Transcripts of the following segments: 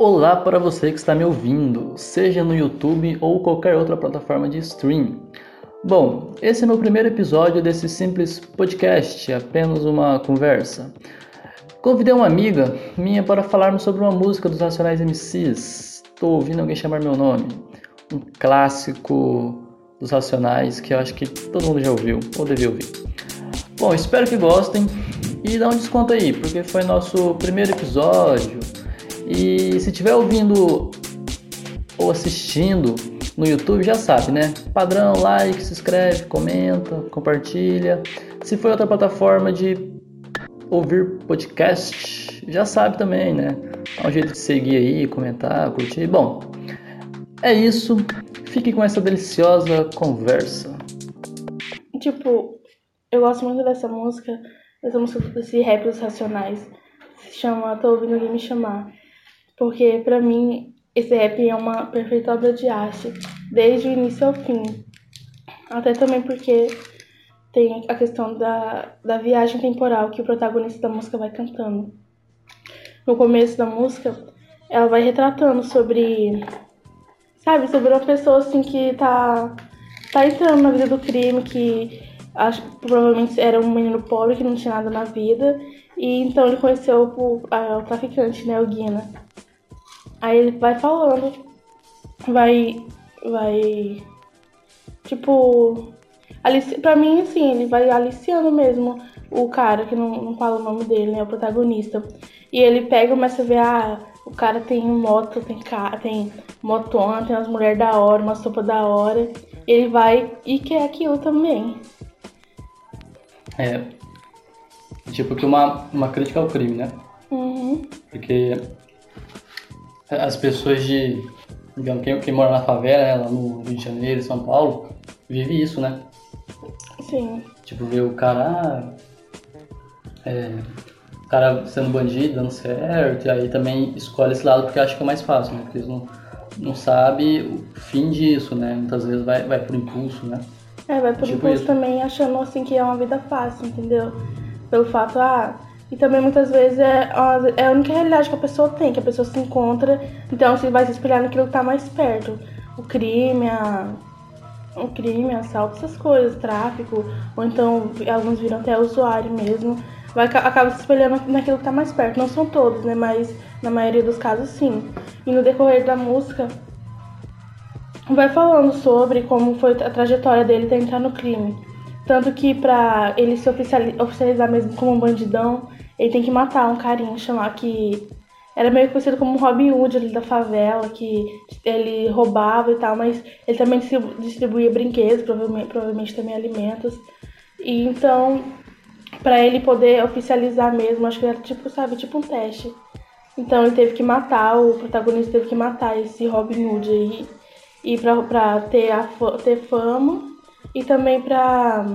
Olá para você que está me ouvindo, seja no YouTube ou qualquer outra plataforma de stream. Bom, esse é meu primeiro episódio desse simples podcast, apenas uma conversa. Convidei uma amiga minha para falarmos sobre uma música dos Racionais MCs. Estou ouvindo alguém chamar meu nome. Um clássico dos Racionais que eu acho que todo mundo já ouviu ou devia ouvir. Bom, espero que gostem e dá um desconto aí, porque foi nosso primeiro episódio. E se estiver ouvindo ou assistindo no YouTube, já sabe, né? Padrão, like, se inscreve, comenta, compartilha. Se for outra plataforma de ouvir podcast, já sabe também, né? Dá um jeito de seguir aí, comentar, curtir. Bom, é isso. Fique com essa deliciosa conversa. Tipo, eu gosto muito dessa música, dessa música desse rap dos Racionais. Se chama Tô Ouvindo Alguém Me Chamar. Porque pra mim esse rap é uma perfeita obra de arte, desde o início ao fim. Até também porque tem a questão da, da viagem temporal que o protagonista da música vai cantando. No começo da música, ela vai retratando sobre sabe, sobre uma pessoa assim que tá, tá entrando na vida do crime, que acho, provavelmente era um menino pobre que não tinha nada na vida, e então ele conheceu o, a, o traficante, né, o Guina. Aí ele vai falando, vai, vai, tipo, alici, pra mim, assim, ele vai aliciando mesmo o cara, que não, não fala o nome dele, né, o protagonista. E ele pega e começa a ver, ah, o cara tem moto, tem, tem motona, tem umas mulheres da hora, uma sopa da hora. Ele vai e quer aquilo também. É. Tipo que uma, uma crítica ao crime, né? Uhum. Porque as pessoas de. Digamos, quem, quem mora na favela, né, lá no Rio de Janeiro, São Paulo, vive isso, né? Sim. Tipo, ver o cara. É, o cara sendo bandido, dando certo, e aí também escolhe esse lado porque acha que é mais fácil, né? Porque eles não, não sabem o fim disso, né? Muitas vezes vai, vai por impulso, né? É, vai por tipo impulso isso. também achando assim que é uma vida fácil, entendeu? Pelo fato, ah. E também muitas vezes é a, é a única realidade que a pessoa tem, que a pessoa se encontra, então você vai se espelhar naquilo que tá mais perto. O crime, a, o crime, assalto, essas coisas, tráfico, ou então alguns viram até usuário mesmo vai, acaba se espelhando naquilo que tá mais perto. Não são todos, né? Mas na maioria dos casos, sim. E no decorrer da música, vai falando sobre como foi a trajetória dele até entrar no crime. Tanto que pra ele se oficializar mesmo como um bandidão, ele tem que matar um carinha chamar que era meio conhecido como Robin Hood ali da favela, que ele roubava e tal, mas ele também distribuía brinquedos, provavelmente, provavelmente também alimentos. E então para ele poder oficializar mesmo, acho que era tipo, sabe, tipo um teste. Então ele teve que matar, o protagonista teve que matar esse Robin Hood aí. E pra, pra ter, a, ter fama e também pra,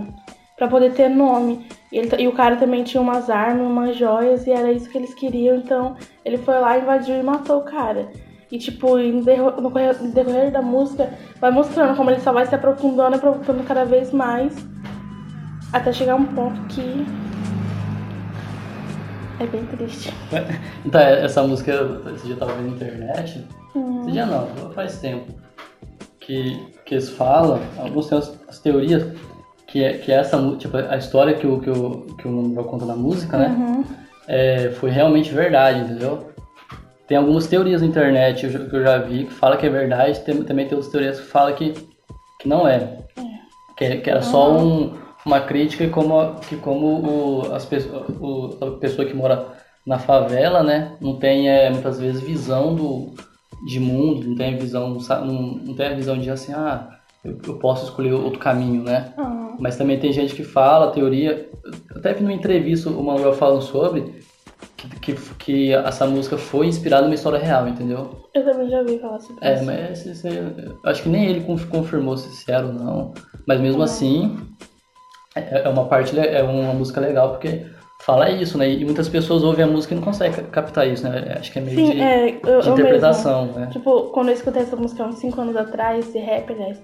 pra poder ter nome. E, ele, e o cara também tinha umas armas, umas joias, e era isso que eles queriam. Então ele foi lá, invadiu e matou o cara. E tipo, no decorrer, no decorrer da música, vai mostrando como ele só vai se aprofundando, aprofundando cada vez mais até chegar um ponto que é bem triste. Então, essa música você já tava vendo na internet? Hum. Você já não, faz tempo. Que, que eles falam, alguns têm as, as teorias, que é, que é essa tipo, a história que o, que o, que o Manuel conta na música, né? Uhum. É, foi realmente verdade, entendeu? Tem algumas teorias na internet que eu já vi que fala que é verdade, tem, também tem outras teorias que falam que, que não é. é. Que, que era uhum. só um, uma crítica como que como o, as o, a pessoa que mora na favela, né, não tem é, muitas vezes visão do de mundo, não tem visão, não, não tem a visão de assim, ah, eu, eu posso escolher outro caminho, né? Uhum. Mas também tem gente que fala, teoria, até vi numa entrevista o Manuel falando sobre que, que, que, essa música foi inspirada numa história real, entendeu? Eu também já ouvi falar sobre é, isso. É, mas acho que nem ele confirmou se era ou não, mas mesmo uhum. assim é, é uma parte, é uma música legal porque fala isso, né? E muitas pessoas ouvem a música e não conseguem captar isso, né? Acho que é meio Sim, de, é, eu, de interpretação, né? Tipo, quando eu escutei essa música há uns 5 anos atrás, esse rap, aliás,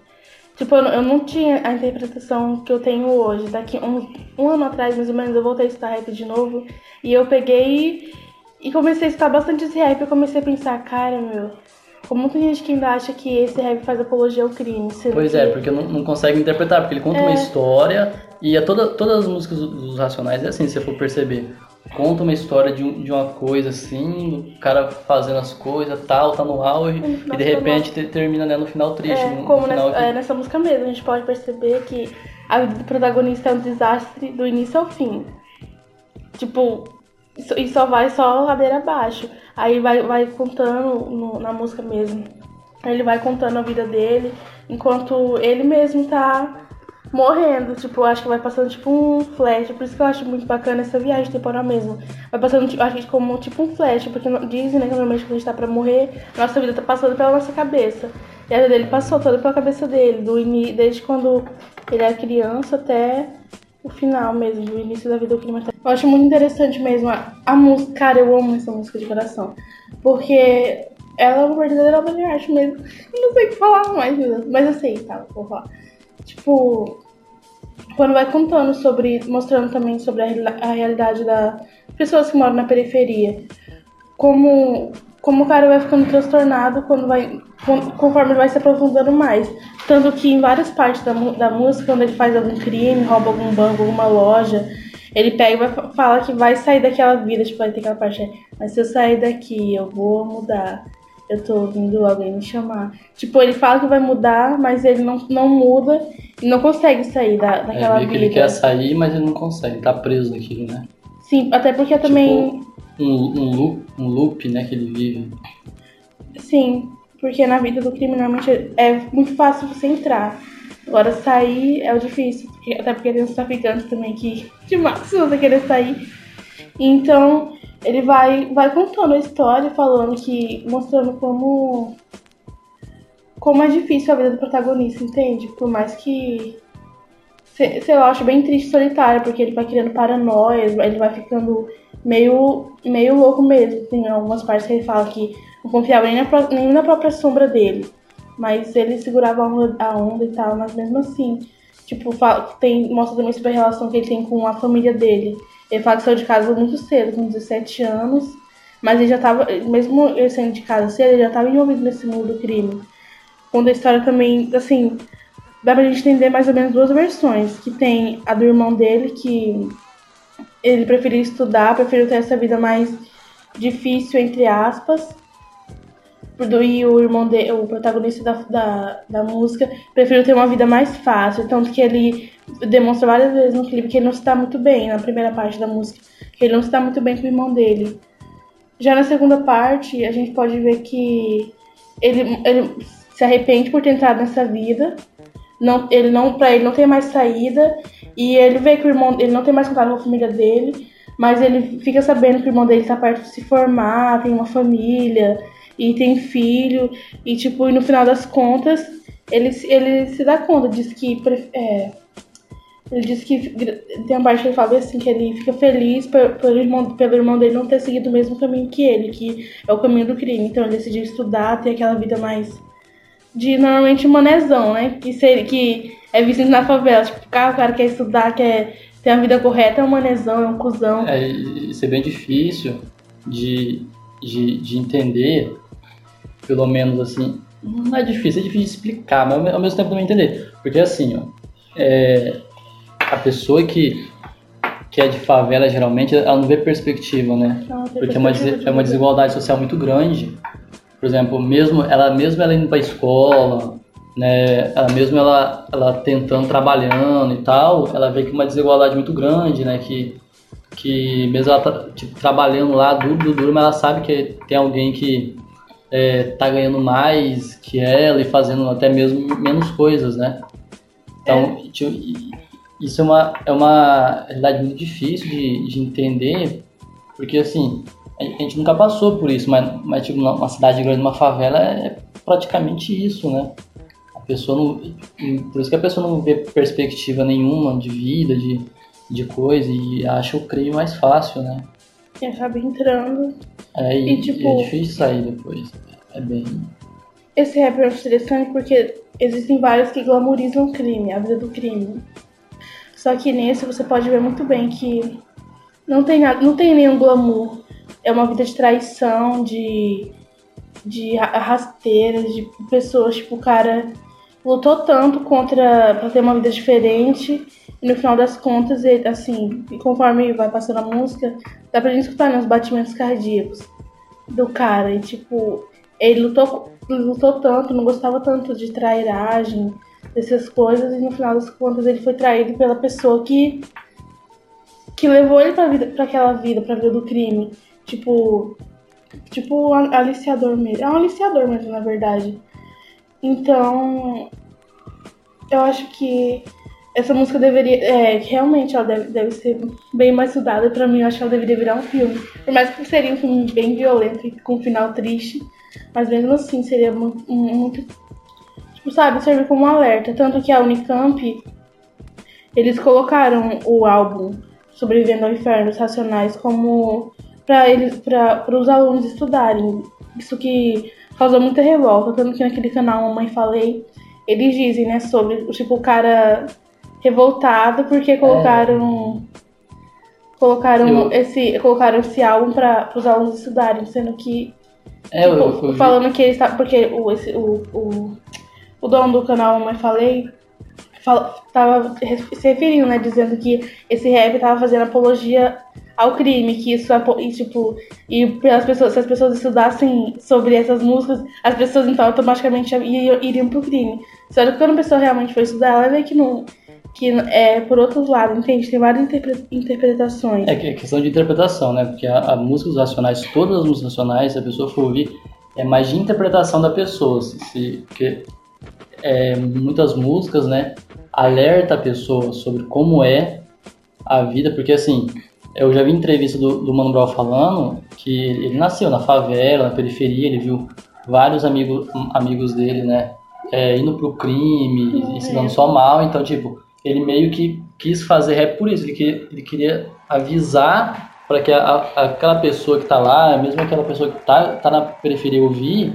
tipo, eu, não tinha a interpretação que eu tenho hoje. Daqui um, um ano atrás, mais ou menos, eu voltei a escutar rap de novo e eu peguei E comecei a escutar bastante esse rap, eu comecei a pensar, cara, meu, como muita gente que ainda acha que esse rap faz apologia ao crime. Pois que... é, porque não, não consegue interpretar, porque ele conta é... uma história e é toda, todas as músicas dos Racionais é assim, se você for perceber. Conta uma história de, um, de uma coisa assim, o cara fazendo as coisas, tal, tá no auge, e de repente termina né, no final triste. É, no, como no nessa, que... é, nessa música mesmo, a gente pode perceber que a vida do protagonista é um desastre do início ao fim. Tipo, e só vai só ladeira abaixo. Aí vai, vai contando no, na música mesmo. Ele vai contando a vida dele, enquanto ele mesmo tá morrendo. Tipo, acho que vai passando tipo um flash. Por isso que eu acho muito bacana essa viagem temporal mesmo. Vai passando, tipo, acho que como tipo um flash, porque dizem, né, que normalmente quando a gente tá pra morrer, nossa vida tá passando pela nossa cabeça. E a vida dele passou toda pela cabeça dele, do desde quando ele era criança até o final mesmo, do início da vida do clima. Eu acho muito interessante mesmo a, a música. Cara, eu amo essa música de coração. Porque ela é uma verdadeira obra de arte mesmo. Eu não sei o que falar mais, mas eu sei, tá? Vou falar. Tipo, quando vai contando sobre. mostrando também sobre a, a realidade das pessoas que moram na periferia. Como como o cara vai ficando transtornado quando vai, conforme ele vai se aprofundando mais. Tanto que em várias partes da, da música, quando ele faz algum crime, rouba algum banco, alguma loja, ele pega e vai, fala que vai sair daquela vida. Tipo, vai ter aquela parte, mas se eu sair daqui, eu vou mudar. Eu tô ouvindo alguém me chamar. Tipo, ele fala que vai mudar, mas ele não, não muda e não consegue sair da, daquela é, vida. ele quer sair, mas ele não consegue, tá preso naquilo, né? Sim, até porque tipo, também um, um, loop, um loop, né, que ele vive. Sim, porque na vida do crime normalmente é muito fácil você entrar. Agora sair é o difícil, porque, até porque tem os traficantes também que matam se você querer sair. Então ele vai, vai contando a história, falando que. mostrando como. como é difícil a vida do protagonista, entende? Por mais que. Sei, lá, acho bem triste solitário, porque ele vai criando paranoias, ele vai ficando meio, meio louco mesmo. Tem algumas partes que ele fala que não confiava nem na, nem na própria sombra dele. Mas ele segurava a onda, a onda e tal, mas mesmo assim, tipo, fala, tem, mostra também sobre a relação que ele tem com a família dele. Ele fala que saiu de casa muito cedo, com 17 anos, mas ele já tava, mesmo ele saindo de casa cedo, ele já estava envolvido nesse mundo do crime. Quando a história também, assim, dá pra gente entender mais ou menos duas versões, que tem a do irmão dele, que ele preferiu estudar, preferiu ter essa vida mais difícil, entre aspas. E o irmão dele, o protagonista da, da, da música, preferiu ter uma vida mais fácil. Tanto que ele demonstra várias vezes no clipe que ele não está muito bem, na primeira parte da música, que ele não está muito bem com o irmão dele. Já na segunda parte, a gente pode ver que ele, ele se arrepende por ter entrado nessa vida. Não, ele não, pra ele não tem mais saída e ele vê que o irmão, ele não tem mais contato com a família dele, mas ele fica sabendo que o irmão dele está perto de se formar, tem uma família e tem filho, e tipo, e no final das contas, ele, ele se dá conta, diz que é, ele diz que tem uma parte que ele fala assim que ele fica feliz pelo irmão, pelo irmão dele não ter seguido o mesmo caminho que ele, que é o caminho do crime. Então ele decidiu estudar, ter aquela vida mais de normalmente manezão, né? Que, ser, que é visto na favela. Tipo, o cara quer estudar, quer ter a vida correta, é um manezão, é um cuzão. É, isso é bem difícil de, de, de entender, pelo menos assim. Não é difícil, é difícil de explicar, mas ao mesmo tempo também entender. Porque assim, ó, é, a pessoa que, que é de favela, geralmente, ela não vê perspectiva, né? Não, Porque é uma, é uma desigualdade social muito grande. Por exemplo, mesmo ela mesmo ela indo para escola, né, ela mesmo ela, ela tentando trabalhando e tal, ela vê que uma desigualdade muito grande, né, que que mesmo ela tá, tipo, trabalhando lá duro, duro, duro, mas ela sabe que tem alguém que é, tá ganhando mais que ela e fazendo até mesmo menos coisas, né? Então, é. Isso é uma, é uma realidade muito difícil de, de entender, porque assim, a gente nunca passou por isso, mas, mas tipo, uma cidade grande, uma favela é praticamente isso, né? A pessoa não. Por isso que a pessoa não vê perspectiva nenhuma de vida, de, de coisa, e acha o crime mais fácil, né? E acaba entrando. É, e, e, tipo, e é difícil sair depois. É bem. Esse rap é interessante porque existem vários que glamorizam o crime, a vida do crime. Só que nesse você pode ver muito bem que não tem, nada, não tem nenhum glamour é uma vida de traição, de, de rasteiras, de pessoas, tipo, o cara lutou tanto contra para ter uma vida diferente e no final das contas, ele, assim, conforme vai passando a música, dá pra gente escutar né, os batimentos cardíacos do cara. E tipo, ele lutou, lutou tanto, não gostava tanto de trairagem, dessas coisas, e no final das contas ele foi traído pela pessoa que que levou ele pra, vida, pra aquela vida, pra vida do crime. Tipo, tipo um aliciador mesmo. É um aliciador mesmo, na verdade. Então, eu acho que essa música deveria. É, realmente ela deve, deve ser bem mais estudada. Pra mim, eu acho que ela deveria virar um filme. Por mais que seria um filme bem violento e com um final triste. Mas mesmo assim, seria muito. muito tipo, sabe, servir como um alerta. Tanto que a Unicamp. Eles colocaram o álbum Sobrevivendo ao Inferno, os Racionais, como para eles, para os alunos estudarem. Isso que causou muita revolta, tanto que naquele canal Mamãe Falei, eles dizem, né, sobre tipo o cara revoltado porque colocaram é. colocaram eu... esse colocaram esse álbum para os alunos estudarem, sendo que é, tipo, eu, eu, falando que ele está porque o, esse, o, o, o dono do canal Mamãe Falei tava se referindo, né, dizendo que esse rap tava fazendo apologia ao crime, que isso é, e, tipo, e pelas pessoas, se as pessoas estudassem sobre essas músicas, as pessoas então automaticamente iriam, iriam pro crime. Só que quando a pessoa realmente for estudar, ela vê que não que é por outro lado, entende? Tem várias interpre interpretações. É, é questão de interpretação, né? Porque a, a música racionais, todas as músicas racionais, se a pessoa for ouvir, é mais de interpretação da pessoa. Se, porque é, muitas músicas, né, alerta a pessoa sobre como é a vida, porque assim, eu já vi entrevista do, do Mano Brown falando que ele nasceu na favela, na periferia, ele viu vários amigos, amigos dele, né, é, indo pro crime, se dando só mal, então, tipo, ele meio que quis fazer rap por isso, ele queria, ele queria avisar para que a, a, aquela pessoa que tá lá, mesmo aquela pessoa que tá, tá na periferia ouvir,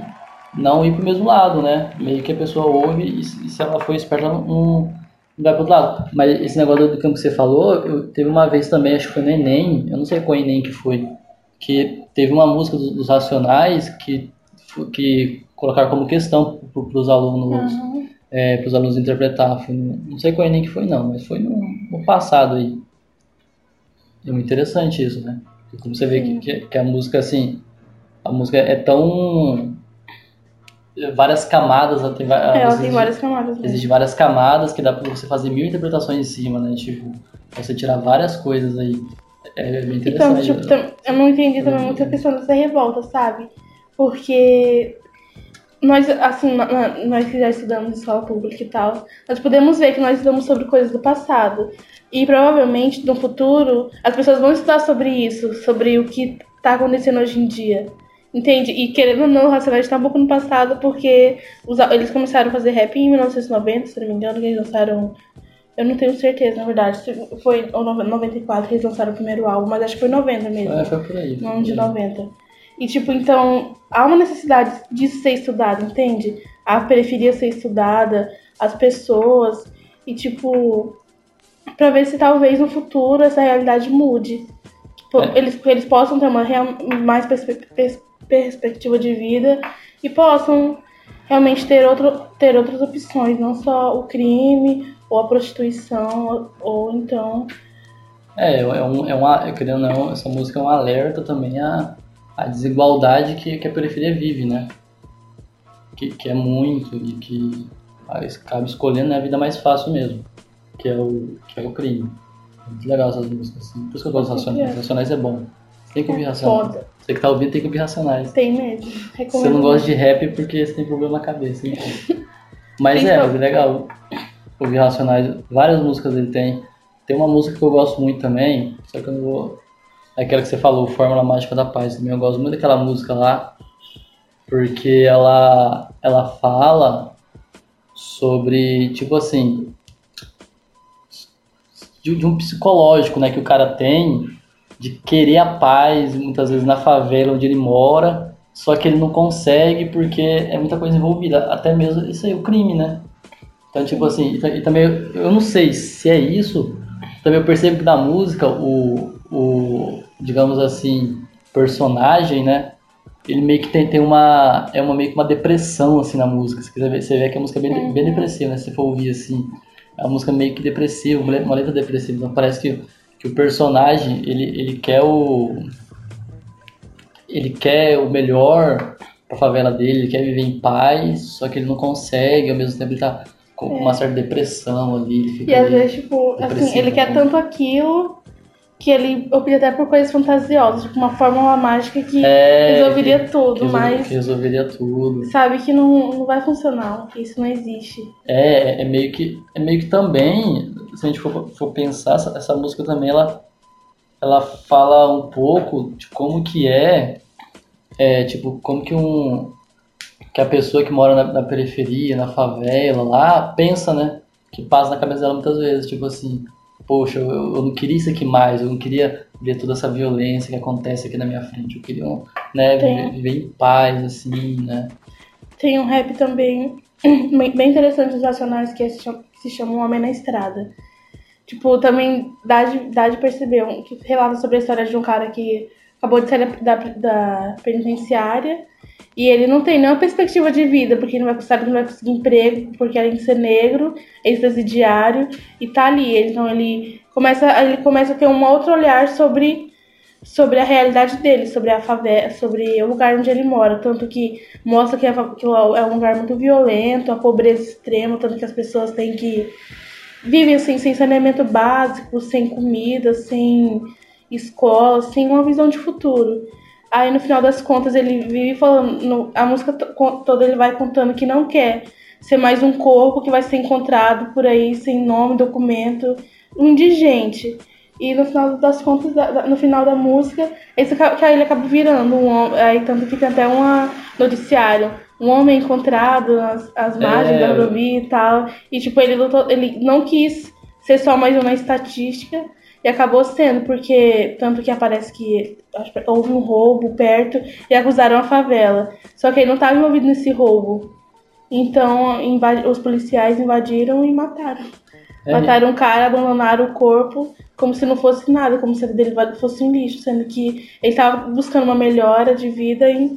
não ir pro mesmo lado, né? Meio que a pessoa ouve e, e se ela for esperta, não, vai pro outro lado. Mas esse negócio do campo que você falou, eu teve uma vez também, acho que foi no Enem, eu não sei qual Enem que foi, que teve uma música dos, dos Racionais que, que colocaram como questão para os alunos, uhum. É, para os alunos interpretar. No, não sei qual Enem que foi não, mas foi no, no passado aí. É muito interessante isso, né? Como você vê que, que, que a música, assim, a música é tão várias camadas, ela tem, é, ela tem várias camadas. Né? Existem várias camadas que dá pra você fazer mil interpretações em cima, né? Tipo, você tirar várias coisas aí. É bem então, interessante. Então, tipo, eu não entendi também muito a questão dessa revolta, sabe? Porque nós, assim, nós que já estudamos escola pública e tal, nós podemos ver que nós estudamos sobre coisas do passado. E provavelmente no futuro as pessoas vão estudar sobre isso, sobre o que está acontecendo hoje em dia. Entende? E querendo ou não, o Racionais tá um pouco no passado, porque os, eles começaram a fazer rap em 1990, se não me engano, que eles lançaram. Eu não tenho certeza, na verdade, se foi ou 94 que eles lançaram o primeiro álbum, mas acho que foi 90 mesmo. É, foi por aí. Não de 90. E tipo, então, há uma necessidade disso ser estudado, entende? A periferia ser estudada, as pessoas, e tipo, pra ver se talvez no futuro essa realidade mude. Tipo, é. Eles, eles possam ter uma real, mais perspectiva perspectiva de vida e possam realmente ter, outro, ter outras opções, não só o crime ou a prostituição, ou, ou então. É, é, um, é uma, querendo não, essa música é um alerta também à, à desigualdade que, que a periferia vive, né? Que, que é muito e que acaba escolhendo né, a vida mais fácil mesmo, que é o, que é o crime. Muito legal essas músicas, assim. Por isso que eu gosto dos Racionais. Racionais é bom. Tem que ouvir Racionais. Foda. Você que tá ouvindo tem que ouvir Racionais. Tem mesmo. Recomendo você não gosta de rap porque você tem problema na cabeça. Então. Mas é, é legal. Ouvir Racionais. Várias músicas ele tem. Tem uma música que eu gosto muito também, só que eu não vou. Aquela que você falou, Fórmula Mágica da Paz. Também eu gosto muito daquela música lá, porque ela, ela fala sobre, tipo assim, de, de um psicológico né, que o cara tem de querer a paz, muitas vezes na favela onde ele mora, só que ele não consegue porque é muita coisa envolvida, até mesmo isso aí, o crime, né? Então, tipo assim, e também eu não sei se é isso, também eu percebo que na música, o, o digamos assim, personagem, né? Ele meio que tem, tem uma. É uma meio que uma depressão assim na música. Se quiser ver, você vê que a música é bem, uhum. bem depressiva, né? Se for ouvir assim. É uma música meio que depressiva, uma letra depressiva. Então parece que, que o personagem, ele, ele quer o. Ele quer o melhor pra favela dele, ele quer viver em paz, só que ele não consegue, ao mesmo tempo ele tá com é. uma certa depressão ali. e às vezes, tipo, assim, ele quer tanto aquilo que ele opta até por coisas fantasiosas, tipo uma fórmula mágica que é, resolveria que, tudo, que mas. Que resolveria tudo. Sabe que não, não vai funcionar, que isso não existe. É, é meio que. É meio que também, se a gente for, for pensar, essa, essa música também ela, ela fala um pouco de como que é, é tipo, como que um. Que a pessoa que mora na, na periferia, na favela, lá, pensa, né? Que passa na cabeça dela muitas vezes, tipo assim, poxa, eu, eu, não queria isso aqui mais, eu não queria ver toda essa violência que acontece aqui na minha frente, eu queria né, viver, viver, em paz, assim, né. Tem um rap também bem interessante dos Nacionais que se chama Um Homem na Estrada. Tipo, também dá de, dá de perceber, que relata sobre a história de um cara que acabou de sair da, da, da penitenciária e ele não tem nenhuma perspectiva de vida, porque ele não vai, sabe que não vai conseguir emprego, porque além de ser negro, ex-presidiário, e tá ali. Então ele começa, ele começa a ter um outro olhar sobre, sobre a realidade dele, sobre a favela, sobre o lugar onde ele mora. Tanto que mostra que é, que é um lugar muito violento, a pobreza extrema, tanto que as pessoas têm que. vivem assim, sem saneamento básico, sem comida, sem escola, sem uma visão de futuro. Aí no final das contas ele vive falando, a música toda ele vai contando que não quer ser mais um corpo que vai ser encontrado por aí sem nome, documento, um indigente. E no final das contas, no final da música, esse que ele acaba virando um homem, aí tanto que tem até um noticiário, um homem encontrado nas as margens é. da rodovia e tal. E tipo, ele lutou, ele não quis ser só mais uma estatística, e acabou sendo, porque tanto que aparece que houve um roubo perto e acusaram a favela. Só que ele não estava envolvido nesse roubo. Então os policiais invadiram e mataram. É. Mataram o cara, abandonaram o corpo como se não fosse nada, como se a dele fosse um lixo, sendo que ele estava buscando uma melhora de vida e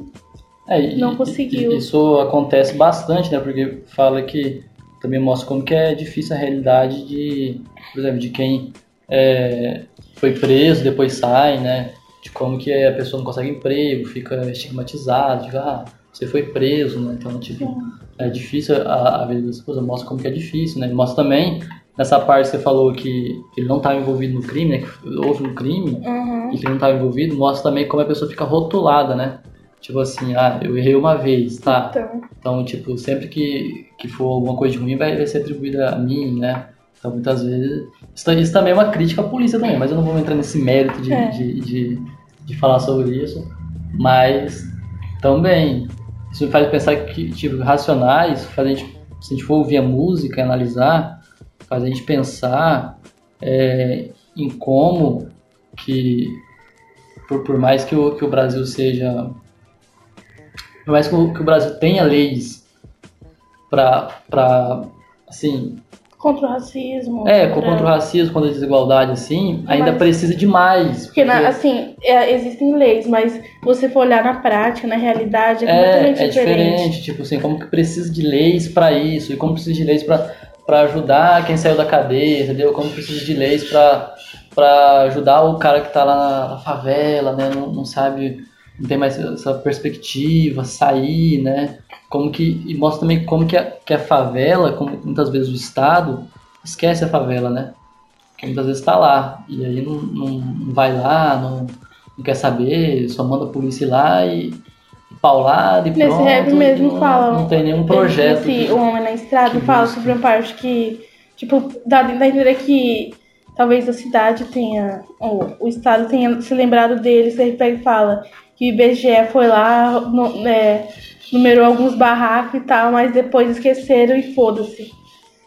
é, não conseguiu. Isso acontece bastante, né? Porque fala que também mostra como que é difícil a realidade de, por exemplo, de quem é, foi preso, depois sai, né? De como que a pessoa não consegue emprego, fica estigmatizado, de, ah, você foi preso, né? Então, tipo, é difícil a, a vida das pessoas, mostra como que é difícil, né? Mostra também, nessa parte que você falou que ele não estava envolvido no crime, né? Que houve um crime uhum. e que ele não estava envolvido, mostra também como a pessoa fica rotulada, né? Tipo assim, ah, eu errei uma vez, tá? Então, então tipo, sempre que, que for alguma coisa de ruim vai, vai ser atribuída a mim, né? Então, muitas vezes. Isso, isso, também é uma crítica à polícia também, mas eu não vou entrar nesse mérito de, é. de, de, de, falar sobre isso. Mas também, isso me faz pensar que, tipo, racionais, faz a gente, se a gente for ouvir a música e analisar, faz a gente pensar é, em como que, por, por mais que o, que o Brasil seja. Por mais que o, que o Brasil tenha leis para, assim, Contra o racismo. É, contra, contra o racismo, contra a desigualdade, assim, ainda mas, precisa de mais. Porque, porque... Assim, é, existem leis, mas você for olhar na prática, na realidade, é, é completamente é diferente. É diferente, tipo assim, como que precisa de leis para isso, e como precisa de leis para ajudar quem saiu da cadeia, entendeu? Como precisa de leis para ajudar o cara que tá lá na, na favela, né? Não, não sabe, não tem mais essa perspectiva, sair, né? Como que e mostra também como que a, que a favela, como muitas vezes o Estado esquece a favela, né? Que muitas vezes está lá e aí não, não, vai lá, não, não, quer saber, só manda a polícia ir lá e, e paulada e Nesse pronto. rap mesmo não, fala. Não tem nenhum projeto. Esse, o Homem na Estrada fala sobre uma parte que, tipo, dá, dá a entender que talvez a cidade tenha, ou o Estado tenha se lembrado dele, você pega e fala que o IBGE foi lá, no, é, numerou alguns barracos e tal, mas depois esqueceram e foda-se.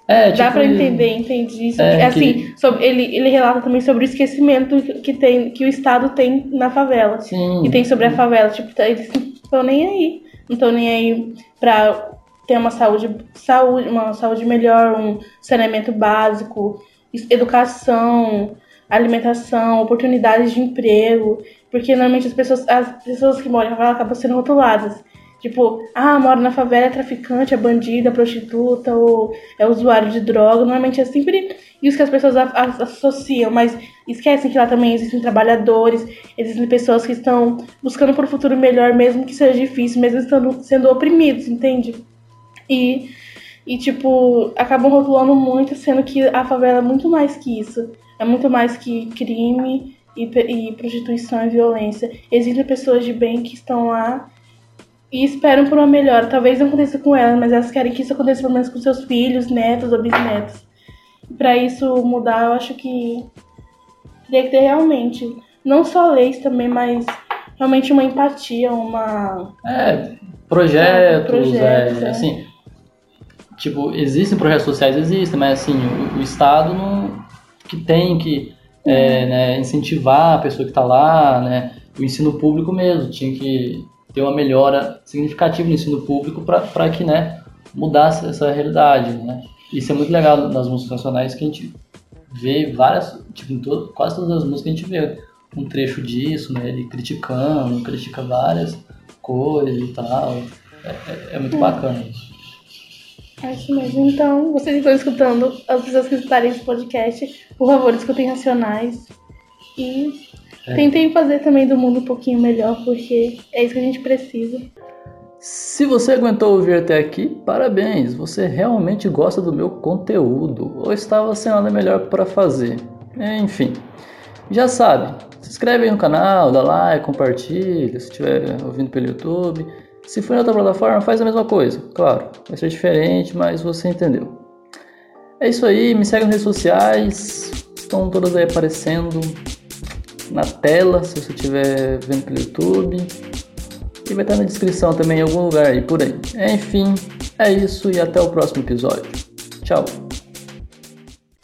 É, tipo, Dá pra entender, entendi isso. É, assim, que... sobre, ele, ele relata também sobre o esquecimento que, tem, que o Estado tem na favela. Sim. E tem sobre a favela. Tipo, tá, eles não estão nem aí. Não estão nem aí pra ter uma saúde, saúde, uma saúde melhor, um saneamento básico, educação, alimentação, oportunidades de emprego, porque normalmente as pessoas, as pessoas que moram favela acabam sendo rotuladas. Tipo, ah, mora na favela, é traficante, é bandida, é prostituta ou é usuário de droga. Normalmente é sempre isso que as pessoas associam, mas esquecem que lá também existem trabalhadores, existem pessoas que estão buscando por um futuro melhor, mesmo que seja difícil, mesmo estando sendo oprimidos, entende? E, e tipo, acabam rotulando muito, sendo que a favela é muito mais que isso. É muito mais que crime e, e prostituição e violência. Existem pessoas de bem que estão lá e esperam por uma melhora. Talvez não aconteça com elas, mas elas querem que isso aconteça pelo menos com seus filhos, netos ou bisnetos. Para isso mudar, eu acho que teria que ter realmente, não só leis também, mas realmente uma empatia, uma. É, projetos, projetos é, é. assim. Tipo, existem projetos sociais, existem, mas assim, o, o Estado não. que tem que é, né, incentivar a pessoa que está lá, né? O ensino público mesmo, tinha que ter uma melhora significativa no ensino público para que né, mudasse essa realidade. Né? Isso é muito legal nas músicas nacionais que a gente vê várias, tipo, todo, quase todas as músicas a gente vê um trecho disso, né? Ele criticando, critica várias coisas e tal. É, é, é muito bacana isso. É isso mesmo. Então, vocês estão escutando, as pessoas que escutarem esse podcast, por favor, escutem Racionais. E é. Tentei fazer também do mundo um pouquinho melhor, porque é isso que a gente precisa. Se você aguentou ouvir até aqui, parabéns! Você realmente gosta do meu conteúdo ou estava sem nada melhor para fazer. Enfim, já sabe, se inscreve aí no canal, dá like, compartilha se estiver ouvindo pelo YouTube. Se for em outra plataforma, faz a mesma coisa. Claro, vai ser diferente, mas você entendeu. É isso aí, me segue nas redes sociais, estão todas aí aparecendo na tela, se você estiver vendo pelo YouTube. E vai estar na descrição também em algum lugar aí por aí. Enfim, é isso e até o próximo episódio. Tchau!